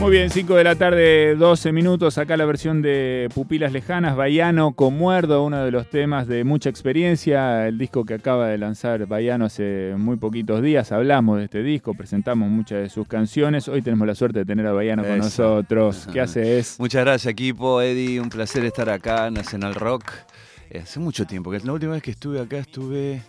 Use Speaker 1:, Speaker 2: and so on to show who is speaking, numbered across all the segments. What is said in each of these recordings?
Speaker 1: Muy bien, 5 de la tarde, 12 minutos. Acá la versión de Pupilas Lejanas, Baiano con Muerdo, uno de los temas de mucha experiencia. El disco que acaba de lanzar Baiano hace muy poquitos días. Hablamos de este disco, presentamos muchas de sus canciones. Hoy tenemos la suerte de tener a Baiano con nosotros. ¿Qué haces?
Speaker 2: Muchas gracias, equipo. Eddie, un placer estar acá en Nacional Rock. Eh, hace mucho tiempo, que la última vez que estuve acá estuve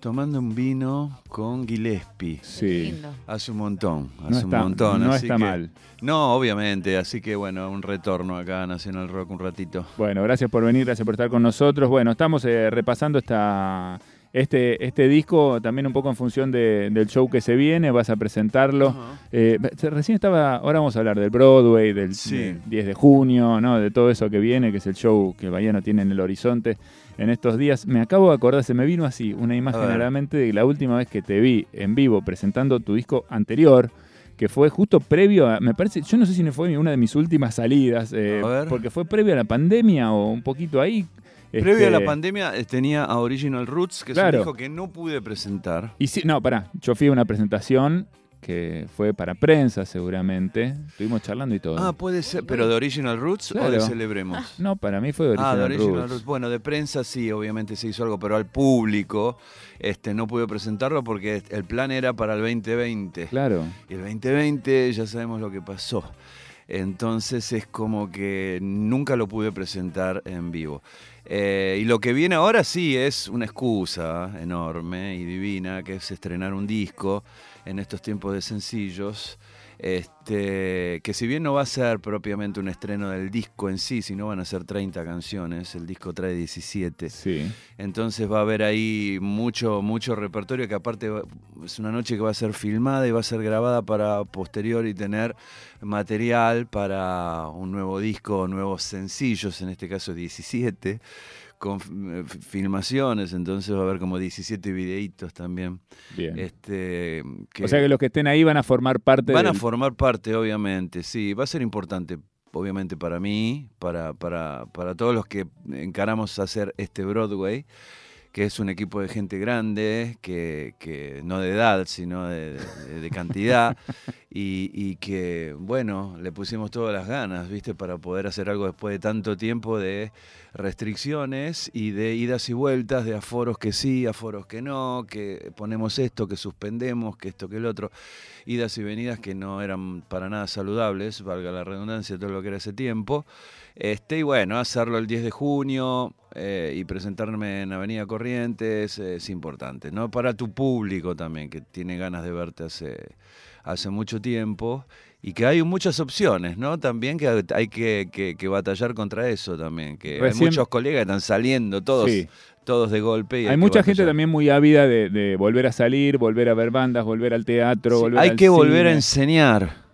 Speaker 2: tomando un vino con Gillespie.
Speaker 1: Sí.
Speaker 2: Hace un montón, hace
Speaker 1: No
Speaker 2: un
Speaker 1: está,
Speaker 2: montón.
Speaker 1: no
Speaker 2: así
Speaker 1: está
Speaker 2: que-
Speaker 1: mal.
Speaker 2: No, obviamente, así que bueno, un retorno acá a Nacional Rock un ratito.
Speaker 1: Bueno, gracias por venir, gracias por estar con nosotros. Bueno, estamos eh, repasando esta, este, este disco también un poco en función de- del show que se viene, vas a presentarlo. Eh, recién estaba, ahora vamos a hablar del Broadway, del
Speaker 2: Sí.
Speaker 1: del 10 de junio, ¿no? de todo eso que viene, que es el show que Bayano tiene en el horizonte en estos días. Me acabo de acordar, se me vino así una imagen
Speaker 2: A ver.
Speaker 1: a la mente de la última vez que te vi en vivo presentando tu disco anterior, que fue justo previo a, me parece, yo no sé si fue una de mis últimas salidas, eh, porque fue previo a la pandemia o un poquito ahí.
Speaker 2: Previo a la
Speaker 1: Este,
Speaker 2: pandemia eh, tenía a Original Roots, que
Speaker 1: Claro.
Speaker 2: es un disco que no pude presentar.
Speaker 1: Y sí, no, pará, yo fui a una presentación que fue para prensa seguramente, estuvimos charlando y todo.
Speaker 2: Ah, puede ser, pero de Original Roots o de Celebremos.
Speaker 1: no, para mí fue de
Speaker 2: Ah,
Speaker 1: Original,
Speaker 2: de Original
Speaker 1: Roots.
Speaker 2: Roots. Bueno, de prensa sí, obviamente se hizo algo, pero al público este, no pude presentarlo porque el plan era para el 2020.
Speaker 1: Claro.
Speaker 2: Y el 2020 ya sabemos lo que pasó. Entonces es como que nunca lo pude presentar en vivo. Eh, y lo que viene ahora sí es una excusa enorme y divina, que es estrenar un disco en estos tiempos de sencillos. Este, que si bien no va a ser propiamente un estreno del disco en sí, sino van a ser 30 canciones, el disco trae 17.
Speaker 1: Sí.
Speaker 2: Entonces va a haber ahí mucho, mucho repertorio que aparte va- es una noche que va a ser filmada y va a ser grabada para posterior y tener material para un nuevo disco, nuevos sencillos, en este caso 17, con eh, filmaciones, entonces va a haber como 17 videitos también.
Speaker 1: Bien.
Speaker 2: Este, que
Speaker 1: o sea que los que estén ahí van a formar parte
Speaker 2: van a formar parte, obviamente, sí, va a ser importante. Obviamente para mí, para, para, para todos los que encaramos hacer este Broadway, que es un equipo de gente grande, que, que no de edad, sino de, de- de cantidad, y, y que, bueno, le pusimos todas las ganas, ¿viste? Para poder hacer algo después de tanto tiempo de restricciones y de idas y vueltas, de aforos que sí, aforos que no, que ponemos esto, que suspendemos, que esto, que el otro, idas y venidas que no eran para nada saludables, valga la redundancia, todo lo que era ese tiempo. Este, y bueno, hacerlo el 10 de junio eh, y presentarme en Avenida Corrientes eh, es importante, ¿no? Para tu público también, que tiene ganas de verte hace, hace mucho tiempo y que hay muchas opciones, ¿no? También que hay que, que- que batallar contra eso también, que
Speaker 1: Recién-
Speaker 2: hay muchos colegas que están saliendo todos,
Speaker 1: Sí.
Speaker 2: todos de golpe. y
Speaker 1: Hay mucha gente también muy ávida de, de volver a salir, volver a ver bandas, volver al teatro,
Speaker 2: Sí,
Speaker 1: volver
Speaker 2: hay
Speaker 1: al
Speaker 2: que volver a enseñar.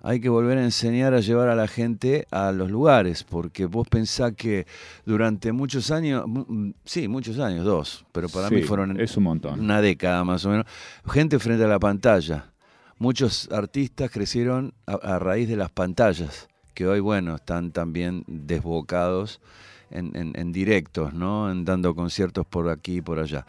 Speaker 2: Hay que volver a enseñar a llevar a la gente a los lugares, porque vos pensás que durante muchos años, mm, sí, muchos años, dos, pero para mí fueron
Speaker 1: es un montón.
Speaker 2: una década más o menos, gente frente a la pantalla. Muchos artistas crecieron a, a raíz de las pantallas, que hoy, bueno, están también desbocados en, directos, ¿no? En dando conciertos por aquí y por allá.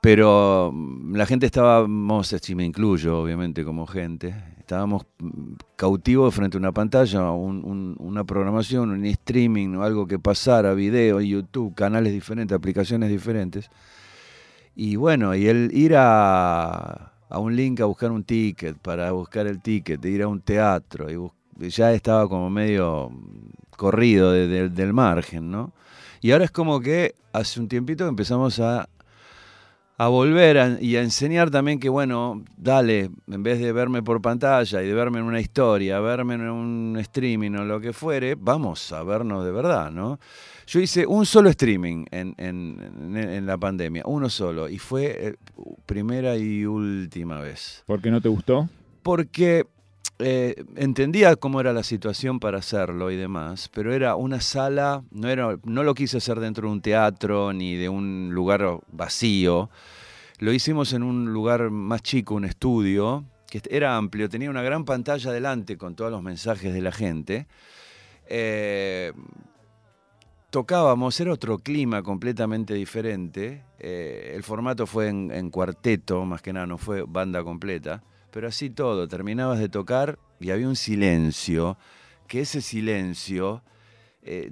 Speaker 2: Pero mm, la gente estábamos, si me incluyo obviamente como gente, estábamos mm, cautivos frente a una pantalla, una programación, un streaming, algo que pasara, video, YouTube, canales diferentes, aplicaciones diferentes. Y bueno, y el ir a, un link a buscar un ticket, para buscar el ticket, ir a un teatro, y ya estaba como medio corrido del margen, ¿no? Y ahora es como que hace un tiempito empezamos a, a volver y a enseñar también que, bueno, dale, en vez de verme por pantalla y de verme en una historia, verme en un streaming o lo que fuere, vamos a vernos de verdad, ¿no? Yo hice un solo streaming en, en, la pandemia, uno solo, y fue eh, primera y última vez.
Speaker 1: ¿Por qué no te gustó?
Speaker 2: Porque eh, entendía cómo era la situación para hacerlo y demás, pero era una sala, no, era, no lo quise hacer dentro de un teatro ni de un lugar vacío. Lo hicimos en un lugar más chico, un estudio, que era amplio, tenía una gran pantalla delante con todos los mensajes de la gente. Eh, tocábamos, era otro clima completamente diferente. Eh, el formato fue en, cuarteto, más que nada, no fue banda completa. Pero así todo, terminabas de tocar y había un silencio, que ese silencio eh,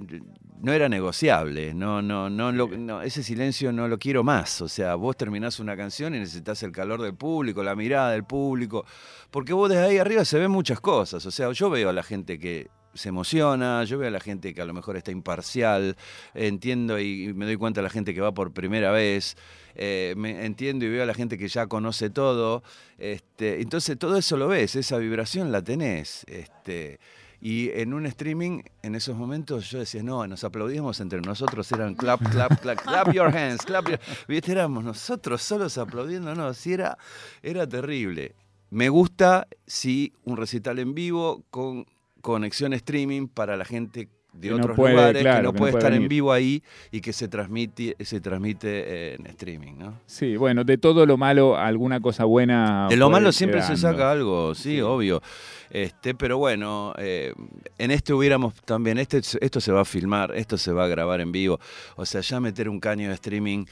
Speaker 2: no era negociable, no, no, no, no, ese silencio no lo quiero más. O sea, vos terminás una canción y necesitas el calor del público, la mirada del público, porque vos desde ahí arriba se ven muchas cosas. O sea, yo veo a la gente que se emociona, yo veo a la gente que a lo mejor está imparcial, entiendo y me doy cuenta de la gente que va por primera vez, eh, me entiendo y veo a la gente que ya conoce todo, este, entonces todo eso lo ves, esa vibración la tenés. Este, y en un streaming, en esos momentos, yo decía, no, nos aplaudíamos entre nosotros, eran clap, clap, clap, clap your hands, clap your... ¿Viste? Éramos nosotros solos aplaudiéndonos, sí, era, era terrible. Me gusta, sí, un recital en vivo con conexión streaming para la gente de otros lugares que no puede estar en vivo ahí y que se transmite, se transmite en streaming, ¿no?
Speaker 1: Sí, bueno, de todo lo malo, alguna cosa buena.
Speaker 2: De lo malo siempre se saca algo, sí, obvio. Este, pero bueno, eh, en este hubiéramos también, este, esto se va a filmar, esto se va a grabar en vivo. O sea, ya meter un caño de streaming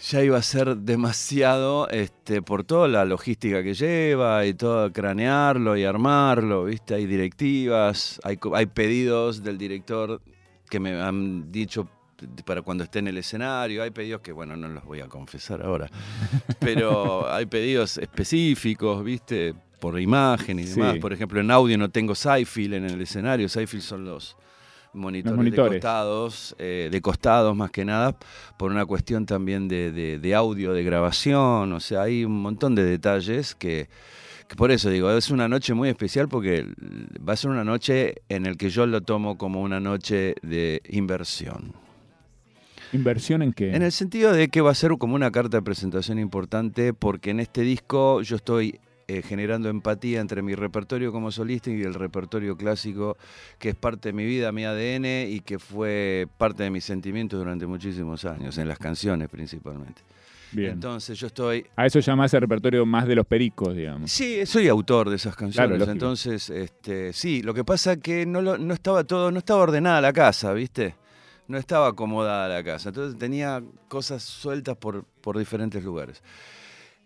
Speaker 2: ya iba a ser demasiado este, por toda la logística que lleva y todo cranearlo y armarlo, ¿viste? Hay directivas, hay, hay pedidos del director que me han dicho para cuando esté en el escenario, hay pedidos que, bueno, no los voy a confesar ahora, pero hay pedidos específicos, ¿viste? Por imagen y demás. Por ejemplo, en audio no tengo sci en el escenario, sci son los monitores, de costados, eh, de costados más que nada, por una cuestión también de, audio, de grabación, o sea, hay un montón de detalles que, por eso digo, es una noche muy especial porque va a ser una noche en el que yo lo tomo como una noche de inversión.
Speaker 1: ¿Inversión en qué?
Speaker 2: En el sentido de que va a ser como una carta de presentación importante porque en este disco yo estoy eh, generando empatía entre mi repertorio como solista y el repertorio clásico, que es parte de mi vida, mi ADN y que fue parte de mis sentimientos durante muchísimos años, en las canciones principalmente. Bien. Entonces yo estoy...
Speaker 1: A eso llamas el repertorio más de los pericos, digamos.
Speaker 2: Sí, soy autor de esas canciones. entonces, este, sí, lo que pasa es que no, no estaba todo, no estaba ordenada la casa, ¿viste? No estaba acomodada la casa. Entonces tenía cosas sueltas por, por diferentes lugares.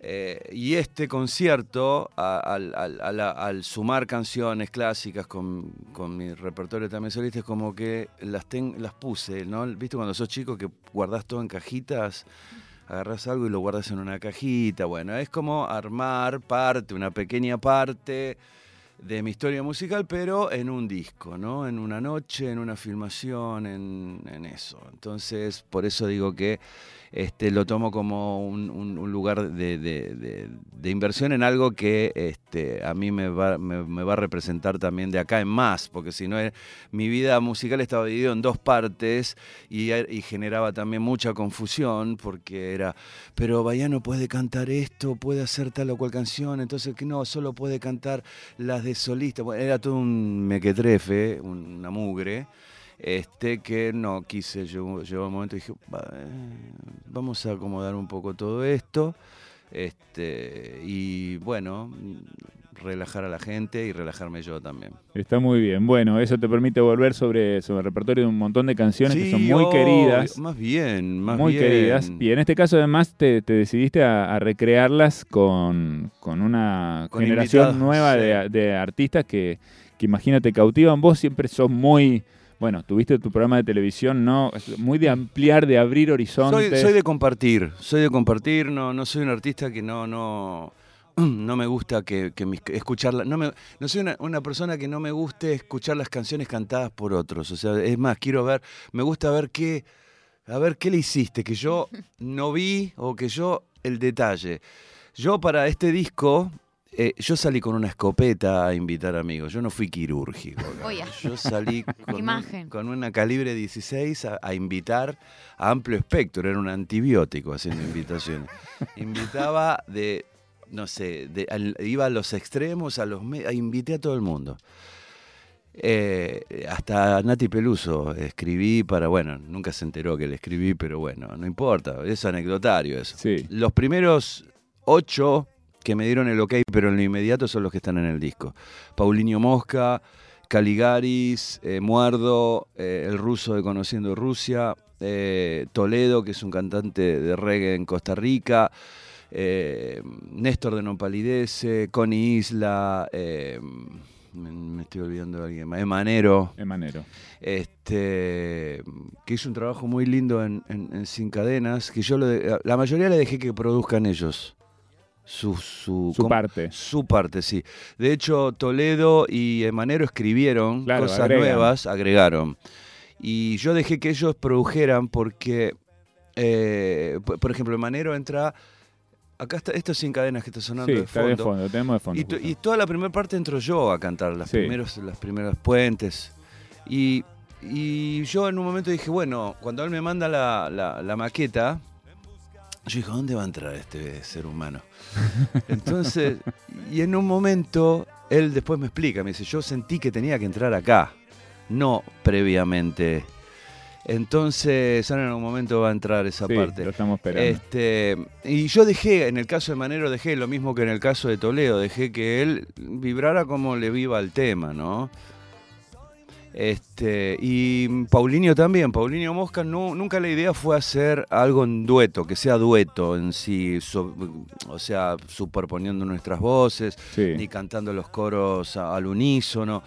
Speaker 2: Eh, y este concierto, al, sumar canciones clásicas con, mi repertorio también solista, es como que las, las puse, ¿no? ¿Viste cuando sos chico que guardás todo en cajitas? Agarras algo y lo guardas en una cajita. Bueno, es como armar parte, una pequeña parte de mi historia musical, pero en un disco, ¿no? En una noche, en una filmación, en, en eso. Entonces, por eso digo que este, lo tomo como un, lugar de, inversión en algo que este, a mí me va, a representar también de acá en más, porque si no, eh, mi vida musical estaba dividida en dos partes y, generaba también mucha confusión, porque era, pero Bayano puede cantar esto, puede hacer tal o cual canción, entonces que no, solo puede cantar las de solista. era todo un mequetrefe, una mugre este, que no quise, llegó, un momento y dije, eh, vamos a acomodar un poco todo esto. Este, y bueno, relajar a la gente y relajarme yo también.
Speaker 1: Está muy bien. Bueno, eso te permite volver sobre, sobre el repertorio de un montón de canciones que son muy queridas.
Speaker 2: Más bien, más
Speaker 1: muy queridas. Y en este caso, además, te, decidiste a, recrearlas con, una generación nueva de, artistas que, que, imagínate, cautivan. Vos siempre sos muy bueno, tuviste tu programa de televisión, ¿no? Muy de ampliar, de abrir horizontes.
Speaker 2: Soy, de compartir, soy de compartir, no, no soy un artista que no, no, no me gusta que, que escucharla, no, me, no soy una, persona que no me guste escuchar las canciones cantadas por otros. O sea, es más, quiero ver, me gusta ver qué, a ver qué le hiciste, que yo no vi o que yo el detalle. Yo para este disco eh, yo salí con una escopeta a invitar amigos. Yo no fui quirúrgico. Yo salí con, una calibre 16 a, invitar a amplio espectro. Era un antibiótico haciendo invitaciones. Invitaba de, no sé, iba a los extremos, a los invité a todo el mundo. Eh, hasta Nati Peluso escribí para, bueno, nunca se enteró que le escribí, pero bueno, no importa, es anecdotario eso. Los primeros ocho que me dieron el ok, pero en lo inmediato son los que están en el disco. Paulinho Mosca, Caligaris, eh, Muerdo, eh, el ruso de Conociendo Rusia, eh, Toledo, que es un cantante de reggae en Costa Rica, Néstor de Nopalidece, Connie Isla, me, estoy olvidando de alguien más, Emanero.
Speaker 1: Emanero.
Speaker 2: Este, que hizo un trabajo muy lindo en, Sin Cadenas, que yo la mayoría le dejé que produzcan ellos su,
Speaker 1: su, parte.
Speaker 2: Su parte, sí. De hecho, Toledo y Emanero escribieron cosas nuevas, agregaron. Y yo dejé que ellos produjeran porque, eh, por ejemplo, Emanero entra... Acá está, esto sin cadenas que está sonando de fondo.
Speaker 1: de fondo, tenemos de fondo.
Speaker 2: Y, toda la primera parte entro yo a cantar, las, primeros, las primeras puentes. Y, yo en un momento dije, bueno, cuando él me manda la, la maqueta, yo dije, ¿dónde va a entrar este ser humano? Entonces, y en un momento, él después me explica, me dice, yo sentí que tenía que entrar acá, no previamente. Entonces, ahora en un momento va a entrar esa
Speaker 1: sí,
Speaker 2: parte.
Speaker 1: Lo estamos esperando.
Speaker 2: Este, y yo dejé, en el caso de Manero, dejé lo mismo que en el caso de Toledo, dejé que él vibrara como le viva el tema, ¿no? Este, y Paulinho también, Paulinho Mosca, no, nunca la idea fue hacer algo en dueto, que sea dueto en sí, o sea, superponiendo nuestras voces, ni cantando los coros al unísono.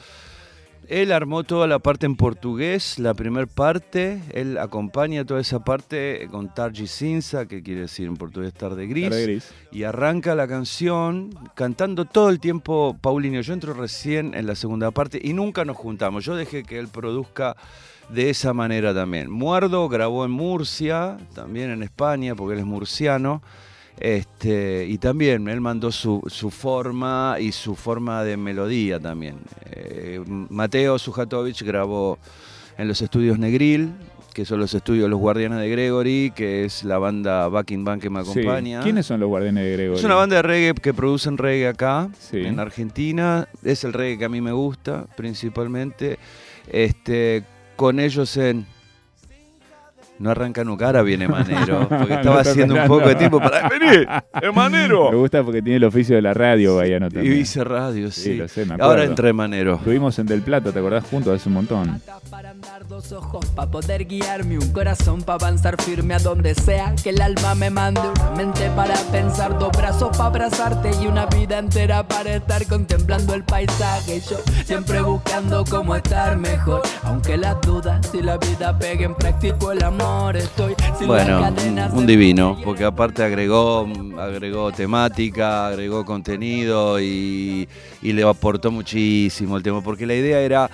Speaker 2: Él armó toda la parte en portugués, la primera parte, él acompaña toda esa parte con Tarji Cinza, que quiere decir en portugués tarde gris, gris, y arranca la canción cantando todo el tiempo Paulinho. Yo entro recién en la segunda parte y nunca nos juntamos. Yo dejé que él produzca de esa manera también. Muerdo grabó en Murcia, también en España, porque él es murciano. Este, y también él mandó su, forma y su forma de melodía también. Eh, Mateo Sujatovich grabó en los estudios Negril, que son los estudios Los Guardianes de Gregory, que es la banda Backing Band que me acompaña.
Speaker 1: ¿Quiénes son los Guardianes de Gregory?
Speaker 2: Es una banda de reggae que producen reggae acá, en Argentina. Es el reggae que a mí me gusta, principalmente. Este, con ellos en no arranca nunca, ahora viene Manero. Porque estaba haciendo un poco de tiempo para venir. ¡Es Manero!
Speaker 1: Me gusta porque tiene el oficio de la radio, Bayano también.
Speaker 2: Y hice radio, sí. ahora entré Manero.
Speaker 1: Estuvimos en Del Plata, ¿te acordás juntos? Hace un montón.
Speaker 3: Para andar dos ojos, para poder guiarme, un corazón para avanzar firme a donde sea que el alma me mande, una mente para pensar, dos brazos para abrazarte y una vida entera para estar contemplando el paisaje. Yo siempre buscando cómo estar mejor, aunque las dudas, si la vida pega en práctico el amor
Speaker 2: bueno, un divino, porque aparte agregó, agregó temática, agregó contenido y, le aportó muchísimo el tema, porque la idea era,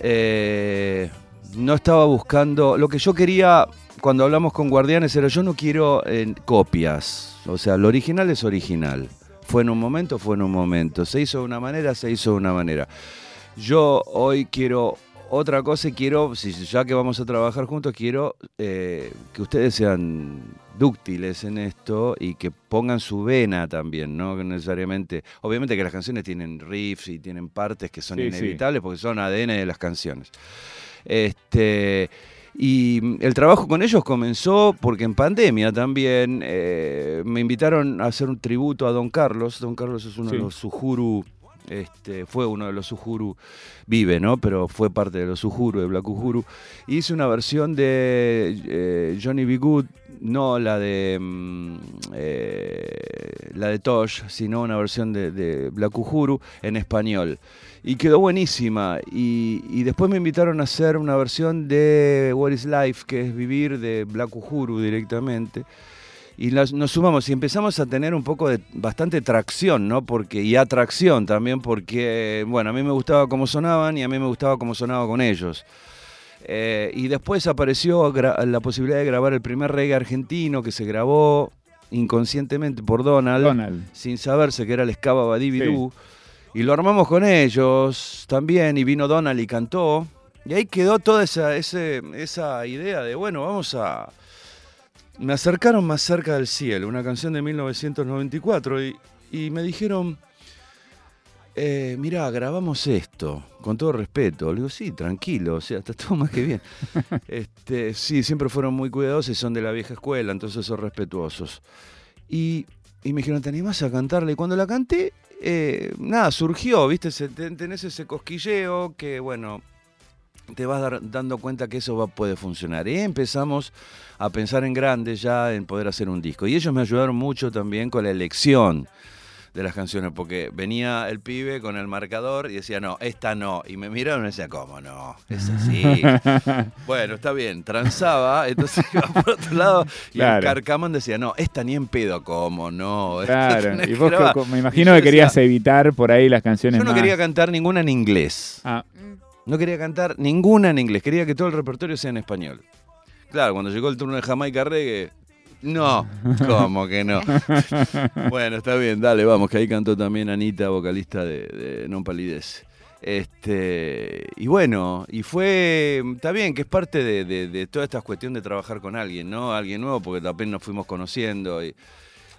Speaker 2: eh, no estaba buscando, lo que yo quería cuando hablamos con Guardianes era, yo no quiero eh, copias, o sea, lo original es original. Fue en un momento, fue en un momento. Se hizo de una manera, se hizo de una manera. Yo hoy quiero otra cosa quiero, si ya que vamos a trabajar juntos, quiero eh, que ustedes sean dúctiles en esto y que pongan su vena también, no necesariamente. Obviamente que las canciones tienen riffs y tienen partes que son inevitables porque son ADN de las canciones. Este, Y el trabajo con ellos comenzó porque en pandemia también eh, me invitaron a hacer un tributo a Don Carlos. Don Carlos es uno
Speaker 1: Sí.
Speaker 2: de los Sujuru, este, fue uno de los Sujuru, vive, ¿no? Pero fue parte de los Sujuru, de Black Uhuru. Hice una versión de eh, Johnny B. Good, no la de mm, eh, la de Tosh, sino una versión de, Black Uhuru en español. Y quedó buenísima. Y, después me invitaron a hacer una versión de What is Life, que es vivir de Black Uhuru directamente. Y las- nos sumamos y empezamos a tener un poco de bastante tracción, ¿no? Porque, y atracción también, porque, bueno, a mí me gustaba cómo sonaban y a mí me gustaba cómo sonaba con ellos. Eh, y después apareció la posibilidad de grabar el primer reggae argentino que se grabó inconscientemente por Donald
Speaker 1: Donald.
Speaker 2: sin saberse que era el Escaba Badibidú. Y lo armamos con ellos también, y vino Donald y cantó. Y ahí quedó toda esa, ese- esa idea de, bueno, vamos a... Me acercaron más cerca del cielo, una canción de 1994, y, y me dijeron, eh, mirá, grabamos esto, con todo respeto. Le digo, sí, tranquilo, o sea, está todo más que bien. este, sí, siempre fueron muy cuidadosos y son de la vieja escuela, entonces son respetuosos. Y, y me dijeron, ¿te animás a cantarla? Y cuando la canté, eh, nada, surgió, ¿viste? Se- ten- tenés ese cosquilleo que, bueno, te vas dar- dando cuenta que eso va, puede funcionar. Y empezamos a pensar en grande ya, en poder hacer un disco. Y ellos me ayudaron mucho también con la elección de las canciones, porque venía el pibe con el marcador y decía, no, esta no. Y me miraron y decía, ¿cómo no? Es así. bueno, está bien, transaba, entonces iba por otro lado y
Speaker 1: Claro.
Speaker 2: el Carcaman decía, no, esta ni en pedo, ¿cómo no?
Speaker 1: Claro. Y vos que-
Speaker 2: grabar".
Speaker 1: co- me imagino que querías
Speaker 2: decía,
Speaker 1: evitar por ahí las canciones
Speaker 2: Yo no
Speaker 1: más.
Speaker 2: quería cantar ninguna en inglés.
Speaker 1: Ah,
Speaker 2: No quería cantar ninguna en inglés, quería que todo el repertorio sea en español. Claro, cuando llegó el turno de Jamaica Reggae, no, ¿cómo que no? bueno, está bien, dale, vamos, que ahí cantó también Anita, vocalista de, de Non Palidez. Este, y bueno, y fue, está bien, que es parte de, de- de toda esta cuestión de trabajar con alguien, ¿no? Alguien nuevo, porque apenas nos fuimos conociendo. Y,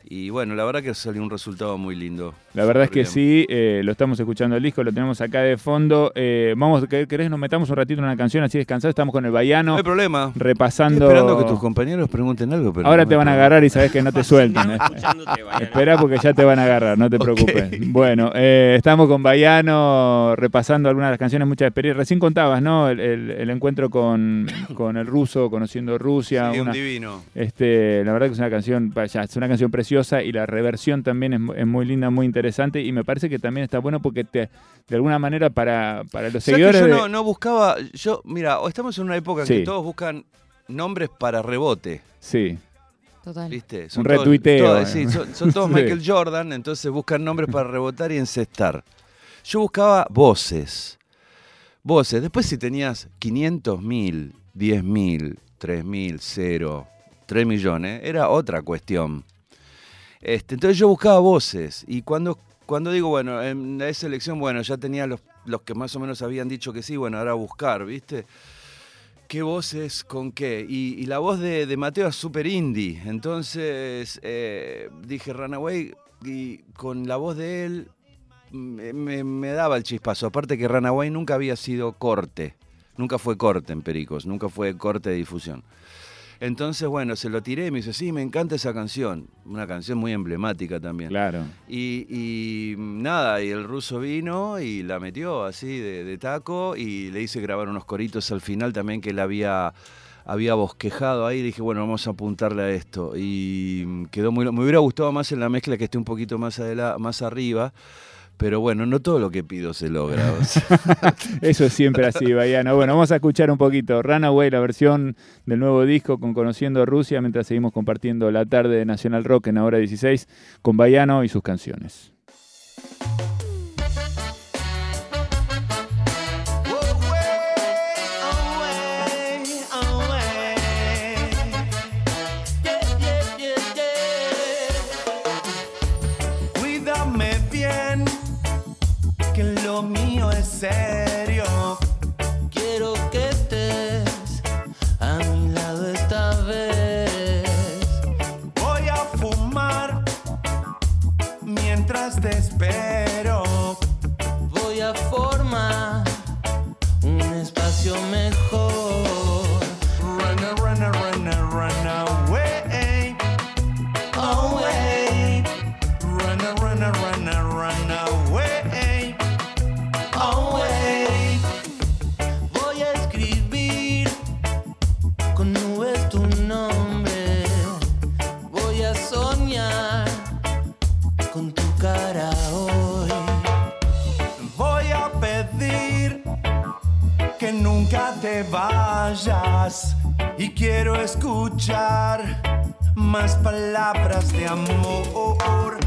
Speaker 2: y bueno, la verdad que salió un resultado muy lindo.
Speaker 1: La verdad es que sí, eh, lo estamos escuchando el disco, lo tenemos acá de fondo. Eh, vamos, ¿quer- ¿querés nos metamos un ratito en una canción así descansado? Estamos con el
Speaker 2: No
Speaker 1: Baiano
Speaker 2: hay problema. Estoy
Speaker 1: repasando.
Speaker 2: esperando que tus compañeros pregunten algo, pero
Speaker 1: Ahora
Speaker 2: no
Speaker 1: te van a agarrar y sabes que no te sueltan. ¿eh? Espera porque ya te van a agarrar, no te preocupes. Bueno, eh, estamos con Baiano repasando algunas de las canciones, muchas experiencias. Recién contabas, ¿no? El, el- el encuentro con, con el ruso, conociendo Rusia.
Speaker 2: Sí, un divino.
Speaker 1: este, la verdad que es una canción, vaya, es una canción preciosa y la reversión también es, mu- es muy linda, muy interesante y me parece que también está bueno porque te, de alguna manera para, para los
Speaker 2: ¿Sabes que
Speaker 1: seguidores
Speaker 2: yo
Speaker 1: de-
Speaker 2: no, no buscaba, yo, mira, estamos en una época en
Speaker 1: Sí.
Speaker 2: que todos buscan nombres para rebote,
Speaker 1: Sí,
Speaker 4: Total.
Speaker 2: ¿viste?
Speaker 1: Un retuiteo,
Speaker 2: todos-
Speaker 1: eh.
Speaker 2: sí, son, son todos
Speaker 1: Sí.
Speaker 2: Michael Jordan, entonces buscan nombres para rebotar y encestar. Yo buscaba voces, voces. Después si tenías 500 mil, 10 mil, 3 mil, 0, 3 millones, era otra cuestión. Este, entonces yo buscaba voces y cuando, cuando digo, bueno, en esa elección, bueno, ya tenía los, los que más o menos habían dicho que sí, bueno, ahora buscar, ¿viste? ¿Qué voces con qué? Y, la voz de, Mateo es súper indie, entonces eh, dije Runaway y con la voz de él me, me- me daba el chispazo, aparte que Runaway nunca había sido corte, nunca fue corte en Pericos, nunca fue corte de difusión. Entonces, bueno, se lo tiré y me dice, sí, me encanta esa canción. Una canción muy emblemática también.
Speaker 1: claro.
Speaker 2: Y, y nada, y el ruso vino y la metió así de, de taco y le hice grabar unos coritos al final también que él había, había bosquejado ahí. Dije, bueno, vamos a apuntarle a esto. Y quedó muy... Me hubiera gustado más en la mezcla que esté un poquito más, adela- más arriba. Pero bueno, no todo lo que pido se logra. o sea.
Speaker 1: Eso es siempre así, Baiano. Bueno, vamos a escuchar un poquito Runaway, la versión del nuevo disco con Conociendo Rusia, mientras seguimos compartiendo la tarde de Nacional Rock en Hora 16 con Baiano y sus canciones.
Speaker 5: con tu cara hoy.
Speaker 6: Voy a
Speaker 5: pedir que
Speaker 6: nunca te vayas y quiero escuchar más palabras de amor.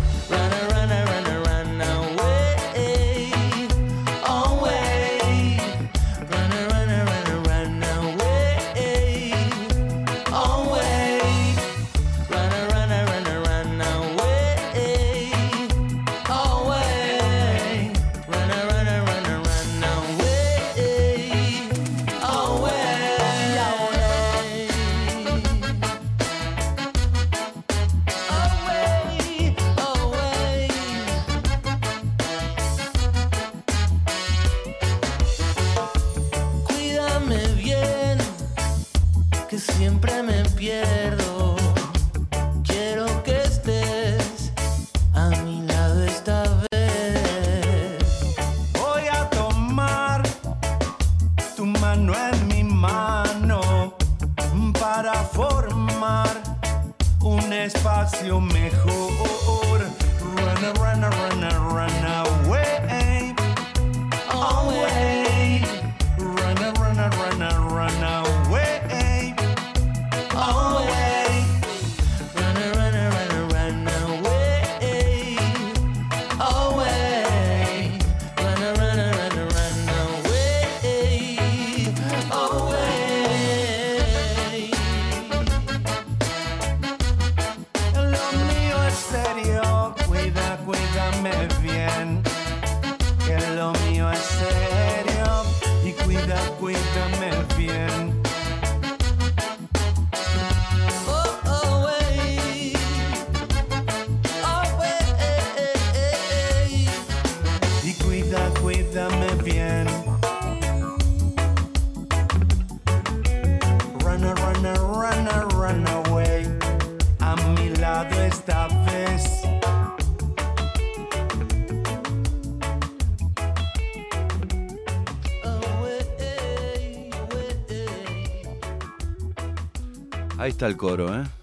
Speaker 2: Está el coro, ¿eh?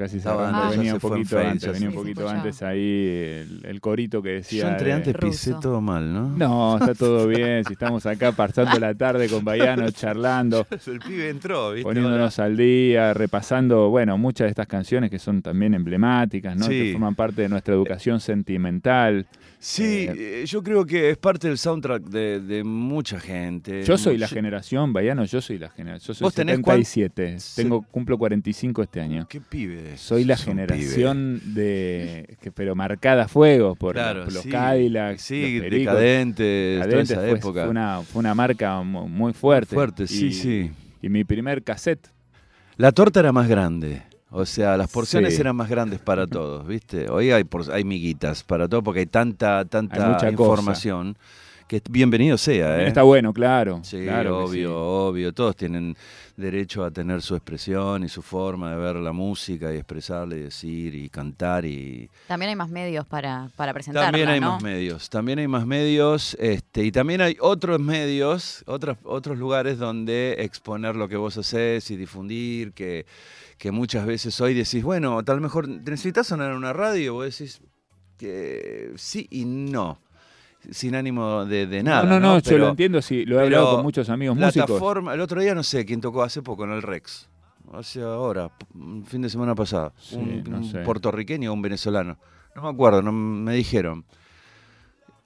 Speaker 1: Casi
Speaker 2: Estaba
Speaker 1: cerrando.
Speaker 2: antes, ya
Speaker 1: venía un poquito
Speaker 2: fade,
Speaker 1: antes, venía un poquito antes ahí el, el corito que decía.
Speaker 2: Yo entré antes, pisé
Speaker 7: Ruso.
Speaker 2: todo mal, ¿no?
Speaker 1: No, está todo bien. Si estamos acá pasando la tarde con Baiano, charlando,
Speaker 2: El pibe entró, ¿viste?
Speaker 1: poniéndonos al día, repasando, bueno, muchas de estas canciones que son también emblemáticas, ¿no?
Speaker 2: Sí.
Speaker 1: Que forman parte de nuestra educación sentimental.
Speaker 2: Sí, eh, yo creo que es parte del soundtrack de, de mucha gente.
Speaker 1: Yo soy la
Speaker 2: Yo-
Speaker 1: generación, Baiano, yo soy la generación. Yo soy
Speaker 2: ¿Vos tenés cuán-
Speaker 1: 77. Tengo, cumplo 45 este año.
Speaker 2: ¿Qué pibe?
Speaker 1: Soy la generación de. Que, pero marcada a fuego por,
Speaker 2: Claro,
Speaker 1: los
Speaker 2: sí.
Speaker 1: Cadillacs.
Speaker 2: Sí,
Speaker 1: los Pericos.
Speaker 2: decadentes, toda
Speaker 1: Cadentes
Speaker 2: esa
Speaker 1: fue,
Speaker 2: época.
Speaker 1: Fue una, fue una marca mu- muy fuerte.
Speaker 2: Fuerte, sí,
Speaker 1: Y-
Speaker 2: sí.
Speaker 1: Y mi primer cassette.
Speaker 2: La torta era más grande. O sea, las porciones
Speaker 1: Sí.
Speaker 2: eran más grandes para todos, ¿viste? Hoy hay, por- hay miguitas para todo porque hay tanta, tanta
Speaker 1: Hay
Speaker 2: información que bienvenido sea, ¿eh?
Speaker 1: Está bueno, claro.
Speaker 2: Sí,
Speaker 1: claro
Speaker 2: obvio,
Speaker 1: sí.
Speaker 2: obvio. Todos tienen derecho a tener su expresión y su forma de ver la música y expresarla y decir y cantar y
Speaker 7: También hay más medios para, para presentarla,
Speaker 2: también hay
Speaker 7: ¿no?
Speaker 2: más medios, también hay más medios, este, y también hay otros medios, otros, otros lugares donde exponer lo que vos haces y difundir, que, que muchas veces hoy decís, bueno, tal mejor necesitas sonar en una radio, vos decís que sí y no, sin ánimo de, de nada.
Speaker 1: no, no, no, yo
Speaker 2: Pero-
Speaker 1: lo entiendo, sí, lo he hablado con muchos amigos músicos.
Speaker 2: Plataforma, el otro día no sé quién tocó hace poco en el Rex. Hace ahora, un fin de semana pasado.
Speaker 1: Sí,
Speaker 2: un
Speaker 1: no
Speaker 2: un
Speaker 1: sé.
Speaker 2: puertorriqueño o un venezolano. No me acuerdo, no me dijeron.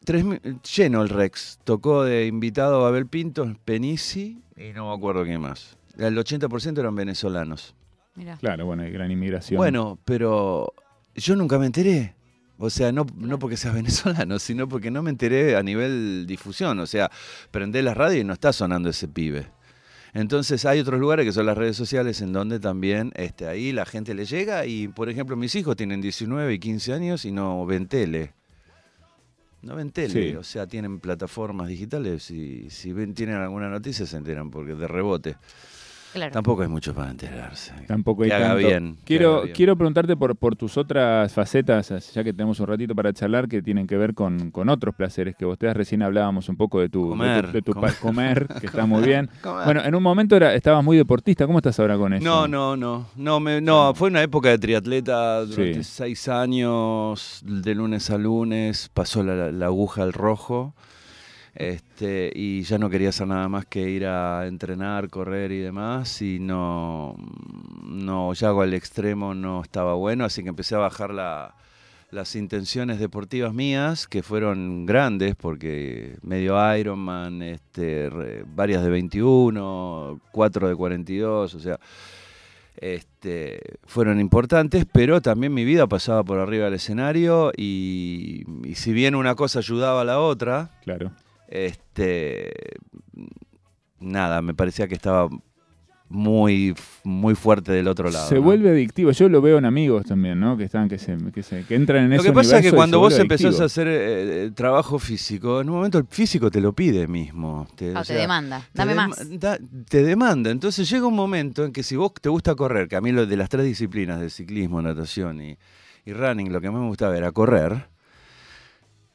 Speaker 2: Tres, lleno el Rex. Tocó de invitado Babel Pinto, Penisi y no me acuerdo quién más. El 80% eran venezolanos.
Speaker 7: Mirá.
Speaker 1: Claro, bueno, hay gran inmigración.
Speaker 2: Bueno, pero yo nunca me enteré. O sea, no, no porque seas venezolano, sino porque no me enteré a nivel difusión. O sea, prendé la radio y no está sonando ese pibe. Entonces hay otros lugares que son las redes sociales en donde también este, ahí la gente le llega y, por ejemplo, mis hijos tienen 19 y 15 años y no ven tele. No ven tele,
Speaker 1: Sí.
Speaker 2: o sea, tienen plataformas digitales y si ven, tienen alguna noticia se enteran porque de rebote.
Speaker 7: Claro.
Speaker 2: Tampoco hay mucho para enterarse.
Speaker 1: Tampoco hay
Speaker 2: Que haga bien, que
Speaker 1: Quiero,
Speaker 2: haga bien.
Speaker 1: quiero preguntarte por, por tus otras facetas, ya que tenemos un ratito para charlar, que tienen que ver con, con otros placeres que ustedes recién hablábamos un poco de tu de tu-
Speaker 2: Comer,
Speaker 1: de tu, pa-
Speaker 2: comer.
Speaker 1: comer, que está muy bien.
Speaker 2: Comer.
Speaker 1: Bueno, en un momento era, estabas muy deportista. ¿Cómo estás ahora con eso?
Speaker 2: No, no, no. No, me- no, fue una época de triatleta durante
Speaker 1: Sí.
Speaker 2: seis años, de lunes a lunes, pasó la, la aguja al rojo. Este, y ya no quería hacer nada más que ir a entrenar, correr y demás. Y no, no, ya al extremo no estaba bueno, así que empecé a bajar la- las intenciones deportivas mías, que fueron grandes, porque medio Ironman, este, re- varias de 21, cuatro de 42, o sea, este, fueron importantes, pero también mi vida pasaba por arriba del escenario y, y si bien una cosa ayudaba a la otra,
Speaker 1: Claro.
Speaker 2: Este, nada, me parecía que estaba muy, muy fuerte del otro lado.
Speaker 1: Se
Speaker 2: ¿no?
Speaker 1: vuelve adictivo. Yo lo veo en amigos también, ¿no? Que están, que se, que se- que entran en
Speaker 2: Lo
Speaker 1: ese
Speaker 2: que pasa es que cuando vos empezás a hacer eh, eh, trabajo físico, en un momento el físico te lo pide mismo. Te,
Speaker 7: Ah,
Speaker 2: o
Speaker 7: te demanda.
Speaker 2: te
Speaker 7: Dame más.
Speaker 2: da- te demanda. Entonces llega un momento en que si vos te gusta correr, que a mí lo de las tres disciplinas de ciclismo, natación y, y running, lo que más me gustaba era correr.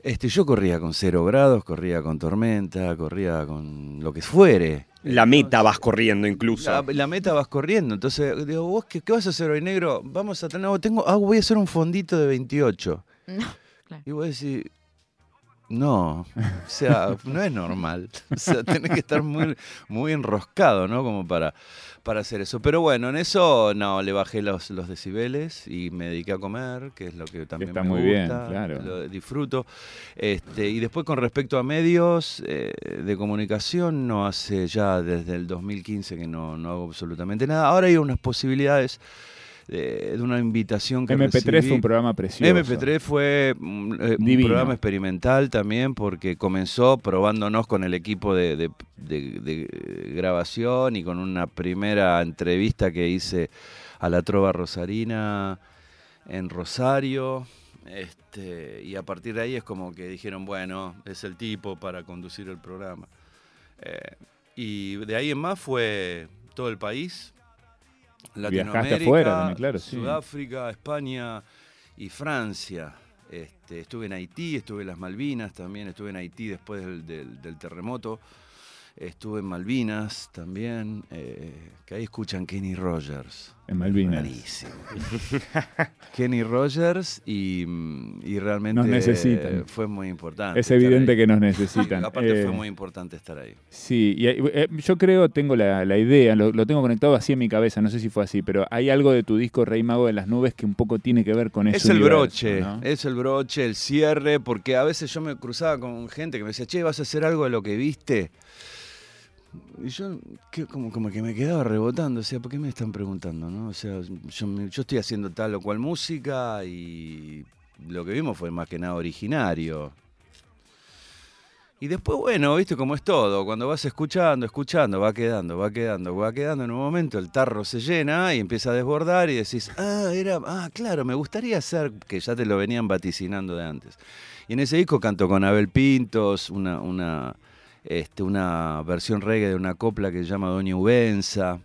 Speaker 2: Este, yo corría con cero grados, corría con tormenta, corría con lo que fuere.
Speaker 4: La meta vas corriendo incluso.
Speaker 2: La, la meta vas corriendo. Entonces, digo, ¿vos qué, qué vas a hacer hoy, negro? Vamos a tener. Tengo, ah, voy a hacer un fondito de 28.
Speaker 7: No, claro.
Speaker 2: Y vos decís, no, o sea, no es normal. O sea, tenés que estar muy, muy enroscado, ¿no? Como para, para hacer eso. Pero bueno, en eso no, le bajé los, los decibeles y me dediqué a comer, que es lo que también
Speaker 1: está
Speaker 2: me
Speaker 1: muy bien,
Speaker 2: gusta,
Speaker 1: claro.
Speaker 2: lo disfruto. Este, y después con respecto a medios eh, de comunicación, no hace ya desde el 2015 que no, no hago absolutamente nada. Ahora hay unas posibilidades de, de una invitación que
Speaker 1: MP3 fue
Speaker 2: recibí.
Speaker 1: un programa precioso.
Speaker 2: MP3 fue eh, un
Speaker 1: Divino.
Speaker 2: programa experimental también porque comenzó probándonos con el equipo de, de- de- de grabación y con una primera entrevista que hice a la Trova Rosarina en Rosario. Este, y a partir de ahí es como que dijeron, bueno, es el tipo para conducir el programa. Eh, y de ahí en más fue todo el país.
Speaker 1: Viajaste
Speaker 2: Latinoamérica,
Speaker 1: afuera también, claro, sí.
Speaker 2: Sudáfrica, España y Francia. Este, estuve en Haití, estuve en las Malvinas también, estuve en Haití después del, del- del terremoto. Estuve en Malvinas también, eh, que ahí escuchan Kenny Rogers.
Speaker 1: En Malvinas.
Speaker 2: Rarísimo. Kenny Rogers y, y realmente
Speaker 1: Nos necesitan.
Speaker 2: fue muy importante.
Speaker 1: Es evidente que nos necesitan.
Speaker 2: Aparte
Speaker 1: Eh,
Speaker 2: fue muy importante estar ahí.
Speaker 1: Sí, y, eh, yo creo, tengo la, la idea, lo, lo tengo conectado así en mi cabeza, no sé si fue así, pero hay algo de tu disco Rey Mago de las Nubes que un poco tiene que ver con eso.
Speaker 2: Es el broche, es el broche, el cierre, porque a veces yo me cruzaba con gente que me decía, che, ¿vas a hacer algo de lo que viste? Y yo como, como que me quedaba rebotando, o sea, ¿por qué me están preguntando? No? O sea, yo estoy haciendo tal o cual música y lo que vimos fue más que nada originario. Y después, bueno, viste cómo es todo, cuando vas escuchando, escuchando, va quedando, va quedando, va quedando, en un momento el tarro se llena y empieza a desbordar y decís, ah, era, ah, claro, me gustaría hacer, que ya te lo venían vaticinando de antes. Y en ese disco canto con Abel Pintos, una, una, este, una versión reggae de una copla que se llama Doña Ubenza,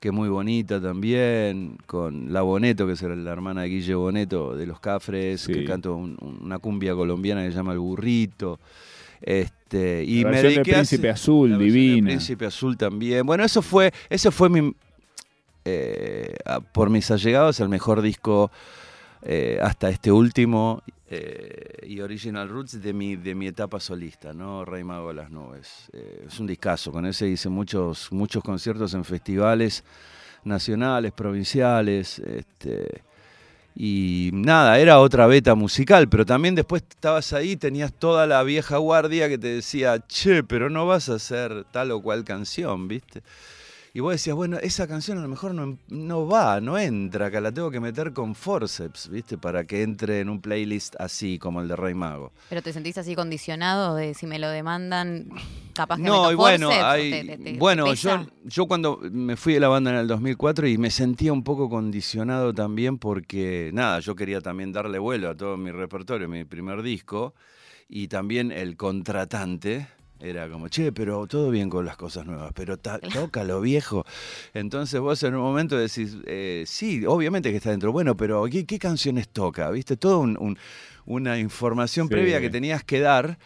Speaker 2: que es muy bonita también, con La Boneto, que es la hermana de Guille Boneto de Los Cafres,
Speaker 1: Sí.
Speaker 2: que un- un- una cumbia colombiana que se llama El Burrito. Este, y
Speaker 1: La
Speaker 2: me
Speaker 1: de
Speaker 2: a
Speaker 1: Príncipe Azul,
Speaker 2: la de
Speaker 1: divina.
Speaker 2: Príncipe Azul también. Bueno, eso fue, ese fue mi, eh, por mis allegados, el mejor disco eh, hasta este último eh, y Original Roots de mi, de mi etapa solista, ¿no? Rey Mago de las Nubes. Eh, es un discazo, con ese hice muchos, muchos conciertos en festivales nacionales, provinciales, este, y nada, era otra beta musical, pero también después estabas ahí, tenías toda la vieja guardia que te decía, che, pero no vas a hacer tal o cual canción, ¿viste? Y vos decías, bueno, esa canción a lo mejor no, no va, no entra, que la tengo que meter con forceps, ¿viste? Para que entre en un playlist así, como el de Rey Mago.
Speaker 7: Pero te sentís así condicionado de si me lo demandan, capaz que
Speaker 2: No,
Speaker 7: meto
Speaker 2: y bueno,
Speaker 7: forceps,
Speaker 2: hay-
Speaker 7: te- te- te
Speaker 2: bueno
Speaker 7: pesa.
Speaker 2: yo, yo cuando me fui de la banda en el 2004 y me sentía un poco condicionado también porque, nada, yo quería también darle vuelo a todo mi repertorio, mi primer disco, y también el contratante, Era como, che, pero todo bien con las cosas nuevas, pero ta- toca lo viejo. Entonces vos en un momento decís, eh, sí, obviamente que está dentro, bueno, pero ¿qué, qué canciones toca? ¿Viste? Toda un- un- una información
Speaker 1: Sí.
Speaker 2: previa que tenías que dar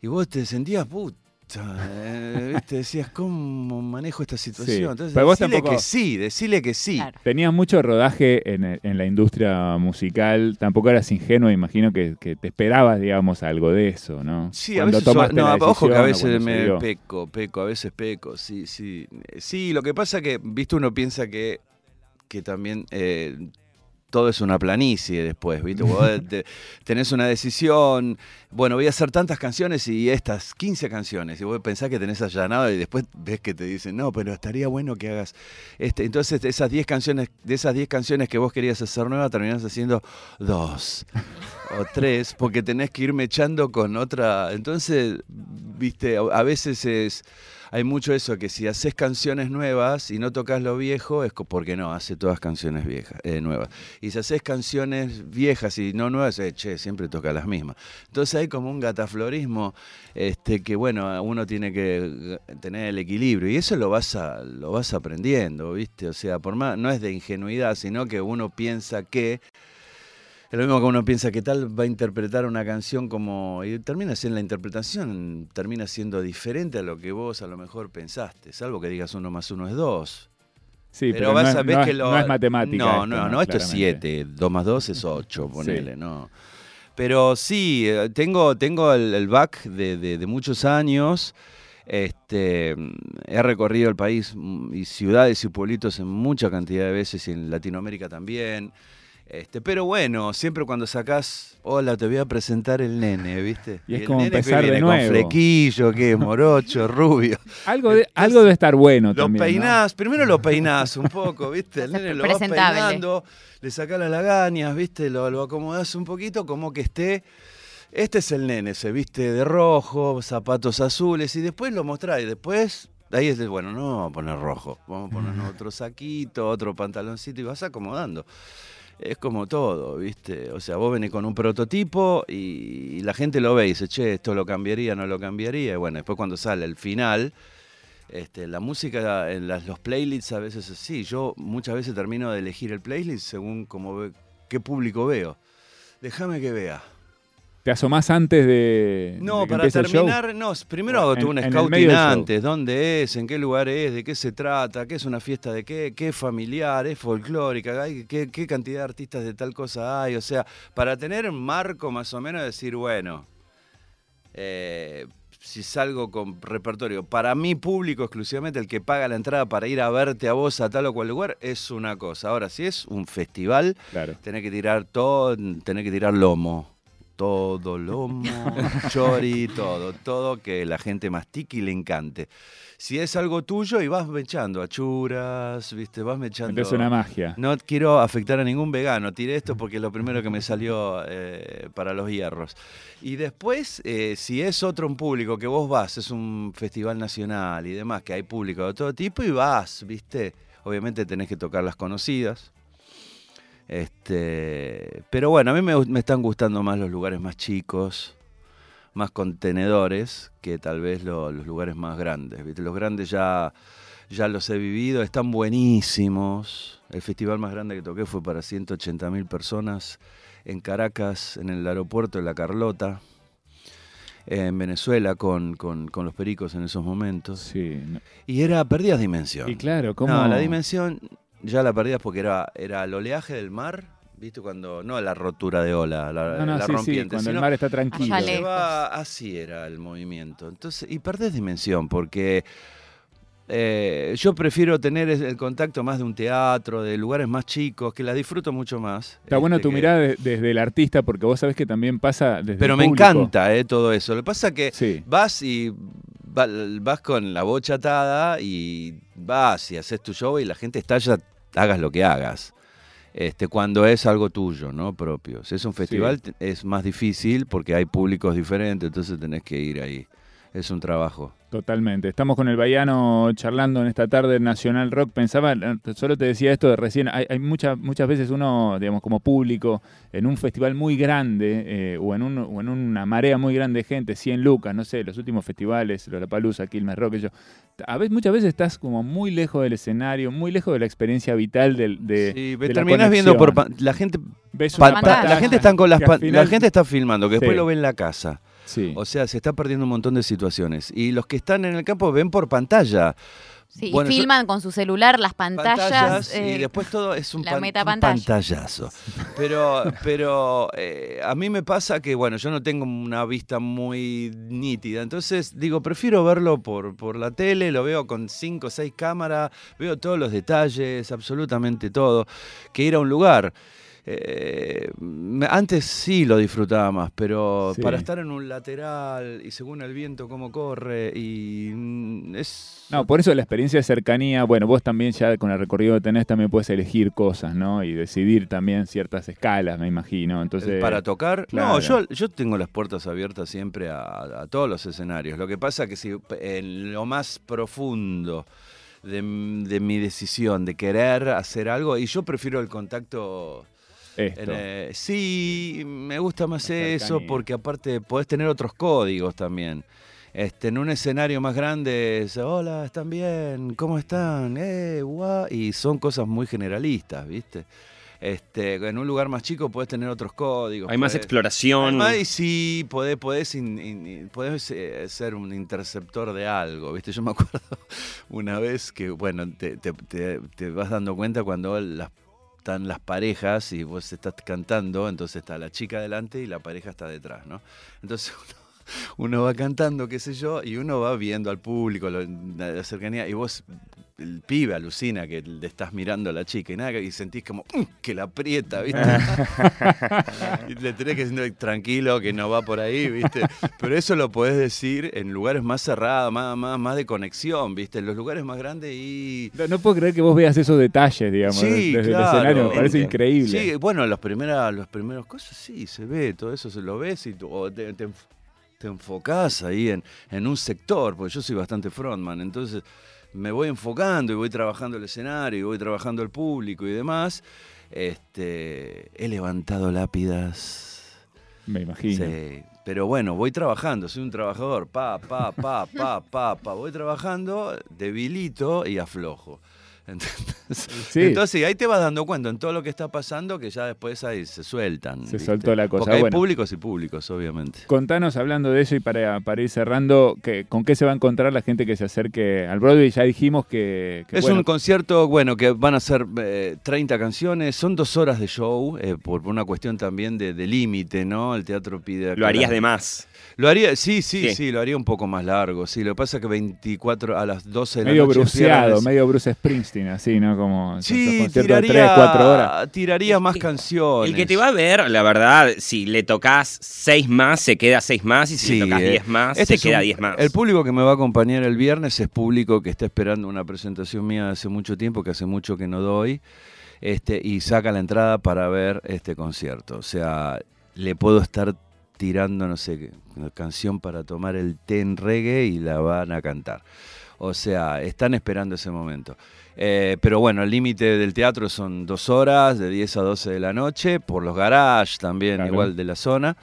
Speaker 2: y vos te sentías, puta, eh, ¿viste? Decías, ¿cómo manejo esta situación? Entonces,
Speaker 1: Pero vos
Speaker 2: decile
Speaker 1: tampoco-
Speaker 2: que sí, decile que sí.
Speaker 7: Claro.
Speaker 1: Tenías mucho rodaje en, en la industria musical, tampoco eras ingenuo, imagino que, que te esperabas, digamos, algo de eso, ¿no?
Speaker 2: Sí, a veces,
Speaker 1: tomaste
Speaker 2: no,
Speaker 1: la
Speaker 2: ojo que a veces me peco, peco, a veces peco, sí, sí. Sí, lo que pasa que, viste, uno piensa que, que también eh, todo es una planicie después, viste, Vos te- tenés una decisión, bueno, voy a hacer tantas canciones y estas 15 canciones, y vos pensás que tenés allanado y después ves que te dicen, no, pero estaría bueno que hagas este. Entonces, de esas 10 canciones, de esas 10 canciones que vos querías hacer nuevas, terminás haciendo dos o tres, porque tenés que irme echando con otra. Entonces, viste, a veces es. Hay mucho eso, que si haces canciones nuevas y no tocas lo viejo, es porque no, hace todas canciones viejas, eh, nuevas. Y si haces canciones viejas y no nuevas, eh, che, siempre toca las mismas. Entonces hay como un gataflorismo este, que, bueno, uno tiene que eh, tener el equilibrio. Y eso lo vas, a, lo vas aprendiendo, ¿viste? O sea, por más, no es de ingenuidad, sino que uno piensa que es lo mismo que uno piensa que tal va a interpretar una canción como. Y termina siendo la interpretación, termina siendo diferente a lo que vos a lo mejor pensaste, salvo que digas uno más uno es dos.
Speaker 1: Sí,
Speaker 2: pero
Speaker 1: pero,
Speaker 2: vas
Speaker 1: no,
Speaker 2: a ver
Speaker 1: no
Speaker 2: que lo.
Speaker 1: no es matemática.
Speaker 2: No,
Speaker 1: esto,
Speaker 2: no, no, esto es siete, dos más dos es ocho, ponele, no. Pero sí, eh, tengo, tengo el, el back de, de- de muchos años. Este, he recorrido el país mm, y ciudades y pueblitos en mucha cantidad de veces y en Latinoamérica también. Este, pero bueno, siempre cuando sacás, hola, te voy a presentar el nene, ¿viste?
Speaker 1: Y es
Speaker 2: el
Speaker 1: como
Speaker 2: nene que
Speaker 1: empezar de
Speaker 2: viene
Speaker 1: nuevo.
Speaker 2: Con flequillo, que morocho, rubio.
Speaker 1: Algo, de, algo debe estar bueno
Speaker 2: Lo
Speaker 1: también. ¿no?
Speaker 2: peinás, primero lo peinás un poco, ¿viste? El nene lo vas peinando, le sacás las lagañas, ¿viste? Lo, lo acomodás un poquito como que esté. Este es el nene, se viste de rojo, zapatos azules, y después lo mostrás. Y después, ahí es de, bueno, no vamos a poner rojo, vamos a poner otro saquito, otro pantaloncito, y vas acomodando. Es como todo, ¿viste? O sea, vos venís con un prototipo y, la gente lo ve y dice, che, esto lo cambiaría, no lo cambiaría. Y bueno, después cuando sale el final, este, la música en los playlists a veces es así. Yo muchas veces termino de elegir el playlist según ve- qué público veo. Déjame que vea.
Speaker 1: ¿Te asomás antes de,
Speaker 2: No,
Speaker 1: de que
Speaker 2: para
Speaker 1: empiece el show?
Speaker 2: terminar, no, primero hago un scouting antes, dónde es, en qué lugar es, de qué se trata, qué es una fiesta de qué, qué es familiar, es folclórica, hay- qué, qué cantidad de artistas de tal cosa hay, o sea, para tener un marco más o menos, decir, bueno, eh, si salgo con repertorio para mi público exclusivamente, el que paga la entrada para ir a verte a vos a tal o cual lugar, es una cosa. Ahora, si es un festival,
Speaker 1: Claro.
Speaker 2: Tenés que tirar todo, tenés que tirar lomo. Todo lomo, chori, todo, todo que la gente mastique y le encante. Si es algo tuyo y vas mechando achuras, viste, vas mechando.
Speaker 1: Es una magia.
Speaker 2: No quiero afectar a ningún vegano, tiré esto porque es lo primero que me salió eh, para los hierros. Y después, eh, si es otro un público que vos vas, es un festival nacional y demás, que hay público de todo tipo y vas, viste. Obviamente tenés que tocar las conocidas. Este, pero bueno, a mí me, me están gustando más los lugares más chicos, más contenedores, que tal vez lo- los lugares más grandes. ¿viste? Los grandes ya, ya los he vivido, están buenísimos. El festival más grande que toqué fue para 180 mil personas en Caracas, en el aeropuerto de La Carlota, en Venezuela, con, con- con los pericos en esos momentos.
Speaker 1: Sí.
Speaker 2: Y era, perdías dimensión.
Speaker 1: Y claro, ¿cómo?
Speaker 2: No, la dimensión ya la perdías porque era, era el oleaje del mar, ¿viste? Cuando, no la rotura de ola, la,
Speaker 1: No, no,
Speaker 2: la
Speaker 1: sí, sí,
Speaker 2: rompiente,
Speaker 1: cuando el mar está tranquilo.
Speaker 2: Va- así era el movimiento. Entonces, y perdés dimensión porque eh, yo prefiero tener el contacto más de un teatro, de lugares más chicos, que la disfruto mucho más.
Speaker 1: Está buena
Speaker 2: este,
Speaker 1: tu
Speaker 2: que-
Speaker 1: mirada de- desde el artista, porque vos sabés que también pasa desde
Speaker 2: Pero
Speaker 1: el
Speaker 2: me
Speaker 1: público.
Speaker 2: encanta eh, todo eso. Lo que pasa que
Speaker 1: Sí.
Speaker 2: vas y vas con la bocha atada y vas y haces tu show y la gente estalla, hagas lo que hagas. Este, cuando es algo tuyo, ¿no? Propio. Si es un festival, es más difícil porque hay públicos diferentes, entonces tenés que ir ahí. Es un trabajo.
Speaker 1: Totalmente. Estamos con el Baiano charlando en esta tarde Nacional Rock. Pensaba, eh, solo te decía esto de recién, hay, hay muchas muchas veces uno, digamos, como público, en un festival muy grande eh, o, en un, o en una marea muy grande de gente, 100 lucas, no sé, los últimos festivales, Lollapalooza, Quilmes Rock, yo, a veces, muchas veces estás como muy lejos del escenario, muy lejos de la experiencia vital del, de,
Speaker 2: Sí,
Speaker 1: de la
Speaker 2: terminás viendo por la gente la gente está con las
Speaker 1: final-
Speaker 2: la gente está filmando, que después
Speaker 1: Sí.
Speaker 2: lo ve en la casa.
Speaker 1: Sí.
Speaker 2: O sea, se está perdiendo un montón de situaciones. Y los que están en el campo ven por pantalla.
Speaker 7: Sí,
Speaker 2: Bueno,
Speaker 7: y
Speaker 2: yo-
Speaker 7: filman con su celular las pantallas.
Speaker 2: y
Speaker 7: eh,
Speaker 2: después todo es un,
Speaker 7: la
Speaker 2: pan- un
Speaker 7: metapantalla.
Speaker 2: pantallazo. Pero, pero eh, a mí me pasa que, bueno, yo no tengo una vista muy nítida. Entonces, digo, prefiero verlo por, por la tele, lo veo con cinco o seis cámaras, veo todos los detalles, absolutamente todo, que ir a un lugar. Eh, antes sí lo disfrutaba más, pero
Speaker 1: Sí.
Speaker 2: para estar en un lateral y según el viento cómo corre y es
Speaker 1: No, por eso la experiencia de cercanía, bueno, vos también ya con el recorrido que tenés también puedes elegir cosas, ¿no? Y decidir también ciertas escalas, me imagino. Entonces,
Speaker 2: para tocar.
Speaker 1: claro.
Speaker 2: No, yo, yo tengo las puertas abiertas siempre a, a todos los escenarios. Lo que pasa que si en lo más profundo de, de mi decisión de querer hacer algo, y yo prefiero el contacto.
Speaker 1: Esto.
Speaker 2: eh, sí, me gusta más eso porque aparte podés tener otros códigos también. Este, en un escenario más grande es, hola, ¿están bien? ¿Cómo están? Eh, guau", Y son cosas muy generalistas, ¿viste? Este, en un lugar más chico podés tener otros códigos.
Speaker 4: Hay más exploración.
Speaker 2: Además, y sí, podés, podés, in- in- podés, eh, ser un interceptor de algo, ¿viste? Yo me acuerdo una vez que, bueno, te, te- te- te vas dando cuenta cuando las, están las parejas y vos estás cantando, entonces está la chica delante y la pareja está detrás, ¿no? Entonces uno, va cantando, qué sé yo, y uno va viendo al público, la cercanía, y vos, el pibe alucina que le estás mirando a la chica y nada, y sentís como "Mm", que la aprieta, ¿viste? Y le tenés que decir tranquilo que no va por ahí, ¿viste? Pero eso lo podés decir en lugares más cerrados, más, más, más de conexión, ¿viste? En los lugares más grandes y.
Speaker 1: No, no puedo creer que vos veas esos detalles, digamos,
Speaker 2: Sí,
Speaker 1: desde
Speaker 2: claro.
Speaker 1: el escenario, me parece increíble.
Speaker 2: Sí, bueno, las primeras, las primeras cosas sí, se ve, todo eso se lo ves y tú- o te, te enfocás ahí en, en un sector, porque yo soy bastante frontman, entonces me voy enfocando y voy trabajando el escenario y voy trabajando el público y demás. Este, he levantado lápidas.
Speaker 1: Me imagino.
Speaker 2: Sí, pero bueno, voy trabajando, soy un trabajador, pa, pa, pa, pa, pa, pa, voy trabajando, debilito y aflojo. ¿Entendés?
Speaker 1: Sí.
Speaker 2: Entonces ahí te vas dando cuenta en todo lo que está pasando que ya después ahí se sueltan.
Speaker 1: Se
Speaker 2: ¿viste?
Speaker 1: soltó la cosa.
Speaker 2: Porque hay
Speaker 1: Bueno.
Speaker 2: públicos y públicos, obviamente.
Speaker 1: Contanos, hablando de eso y para, para ir cerrando, que, ¿con qué se va a encontrar la gente que se acerque al Broadway? Ya dijimos que... que,
Speaker 2: Es
Speaker 1: bueno,
Speaker 2: un concierto, bueno, que van a ser eh, 30 canciones, son dos horas de show, eh, por una cuestión también de de límite, ¿no? El teatro pide...
Speaker 4: Lo harías de más.
Speaker 2: Lo haría, sí, sí,
Speaker 4: Sí.
Speaker 2: sí, lo haría un poco más largo, sí. Lo que pasa es que 24 a las 12 de la
Speaker 1: medio
Speaker 2: noche...
Speaker 1: bruceado, medio Bruce Springsteen, así, ¿no? Como
Speaker 2: Sí,
Speaker 1: conciertos de
Speaker 2: tiraría,
Speaker 1: 3, 4 horas.
Speaker 2: tiraría más canciones.
Speaker 4: El que te va a ver, la verdad, si le tocas seis más, se queda seis más. Y si
Speaker 2: Sí,
Speaker 4: le tocas
Speaker 2: eh,
Speaker 4: diez más,
Speaker 2: este
Speaker 4: se
Speaker 2: es
Speaker 4: queda
Speaker 2: un-
Speaker 4: diez más.
Speaker 2: El público que me va a acompañar el viernes es público que está esperando una presentación mía de hace mucho tiempo, que hace mucho que no doy, este, y saca la entrada para ver este concierto. O sea, le puedo estar tirando, no sé, una canción para tomar el té en reggae y la van a cantar. O sea, están esperando ese momento. Eh, pero bueno, el límite del teatro son dos horas, de 10 a 12 de la noche, por los garages también,
Speaker 1: Claro.
Speaker 2: igual de la zona.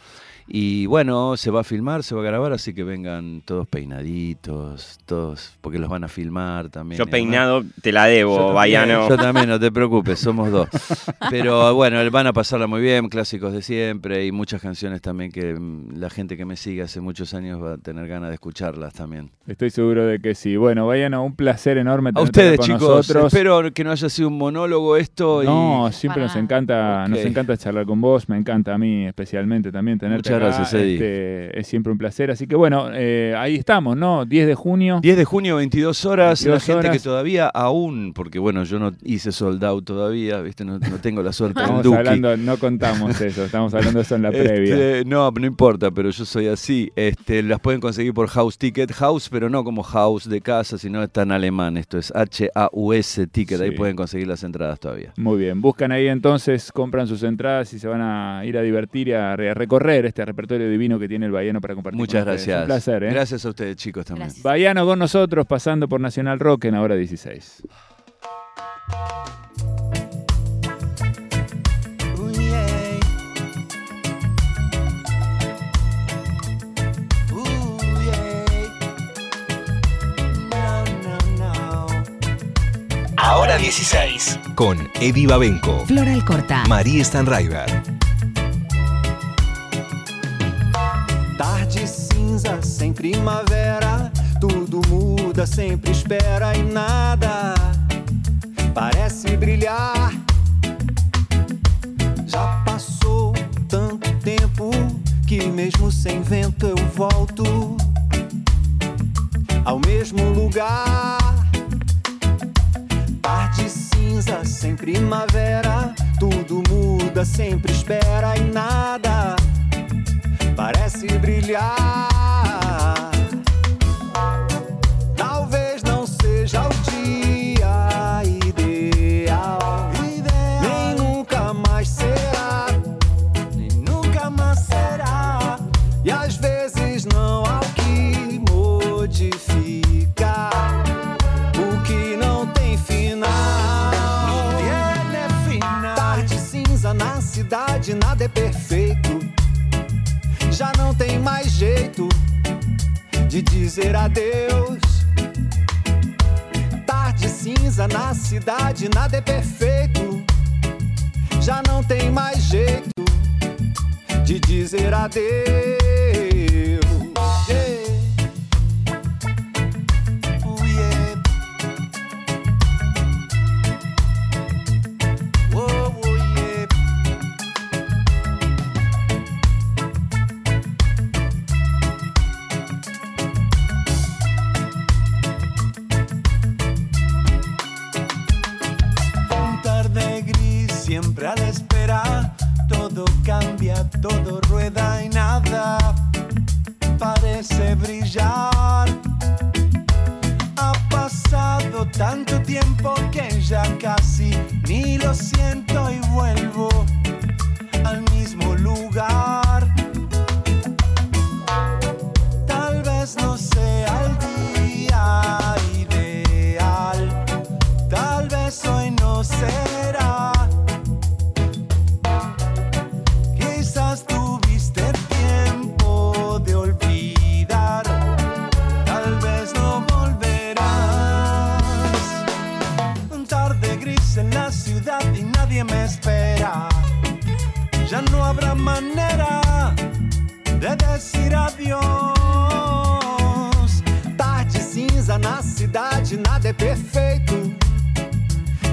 Speaker 2: Y bueno, se va a filmar, se va a grabar, así que vengan todos peinaditos, todos, porque los van a filmar también.
Speaker 4: Yo
Speaker 2: demás.
Speaker 4: peinado te la debo, Baiano.
Speaker 2: Yo también, no te preocupes, somos dos. Pero bueno, van a pasarla muy bien, clásicos de siempre y muchas canciones también que mm, la gente que me sigue hace muchos años va a tener ganas de escucharlas también.
Speaker 1: Estoy seguro de que sí. Bueno, Baiano, un placer enorme
Speaker 2: A ustedes,
Speaker 1: con
Speaker 2: chicos,
Speaker 1: nosotros.
Speaker 2: espero que no haya sido un monólogo esto. y-
Speaker 1: No, siempre
Speaker 7: Para
Speaker 1: nos encanta, nos encanta charlar con vos, me encanta a mí especialmente también tenerte
Speaker 2: Muchas gracias, Eddie.
Speaker 1: Este, es siempre un placer. Así que bueno, eh, ahí estamos, ¿no? 10 de junio.
Speaker 2: 10 de junio, 22 horas.
Speaker 1: 22
Speaker 2: la gente
Speaker 1: horas.
Speaker 2: que todavía aún, porque bueno, yo no hice sold out todavía, ¿viste? No, no tengo la suerte
Speaker 1: Estamos
Speaker 2: Duki.
Speaker 1: hablando, no contamos eso, estamos hablando de eso en la previa.
Speaker 2: Este, no, no importa, pero yo soy así. Este, las pueden conseguir por House Ticket House, pero no como House de casa, sino está en alemán. Esto es H-A-U-S US Ticket, ahí pueden conseguir las entradas todavía.
Speaker 1: Muy bien, buscan ahí entonces, compran sus entradas y se van a ir a divertir y a recorrer este repertorio divino que tiene el Bahiano para compartir.
Speaker 2: Muchas
Speaker 1: con
Speaker 2: gracias.
Speaker 1: Un placer, ¿eh?
Speaker 2: Gracias a ustedes, chicos, también.
Speaker 7: Gracias.
Speaker 1: Bahiano con nosotros, pasando por Nacional Rock en Hora 16.
Speaker 6: Ooh, yeah. Ooh, yeah. No, no, no.
Speaker 8: Ahora 16. Con Eddie Babenco,
Speaker 9: Floral Corta.
Speaker 8: María Stanraiver.
Speaker 6: Primavera, tudo muda, sempre espera e nada parece brilhar. Já passou tanto tempo que, mesmo sem vento, eu volto ao mesmo lugar. Tarde cinza, sem primavera, tudo muda, sempre espera e nada parece brilhar. De dizer adeus. Tarde cinza na cidade, nada é perfeito. Já não tem mais jeito de dizer adeus. Cambia, todo rueda y nada parece brillar. Ha pasado tanto tiempo que ya casi ni lo siento y vuelvo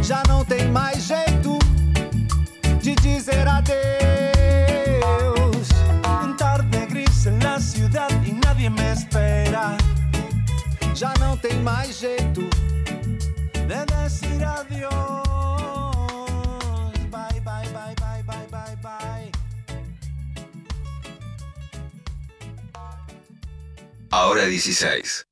Speaker 6: já não tem mais jeito de dizer adeus. Um tarde gris na cidade e nadie me espera. Já não tem mais jeito de dizer adeus.
Speaker 8: Ahora 16.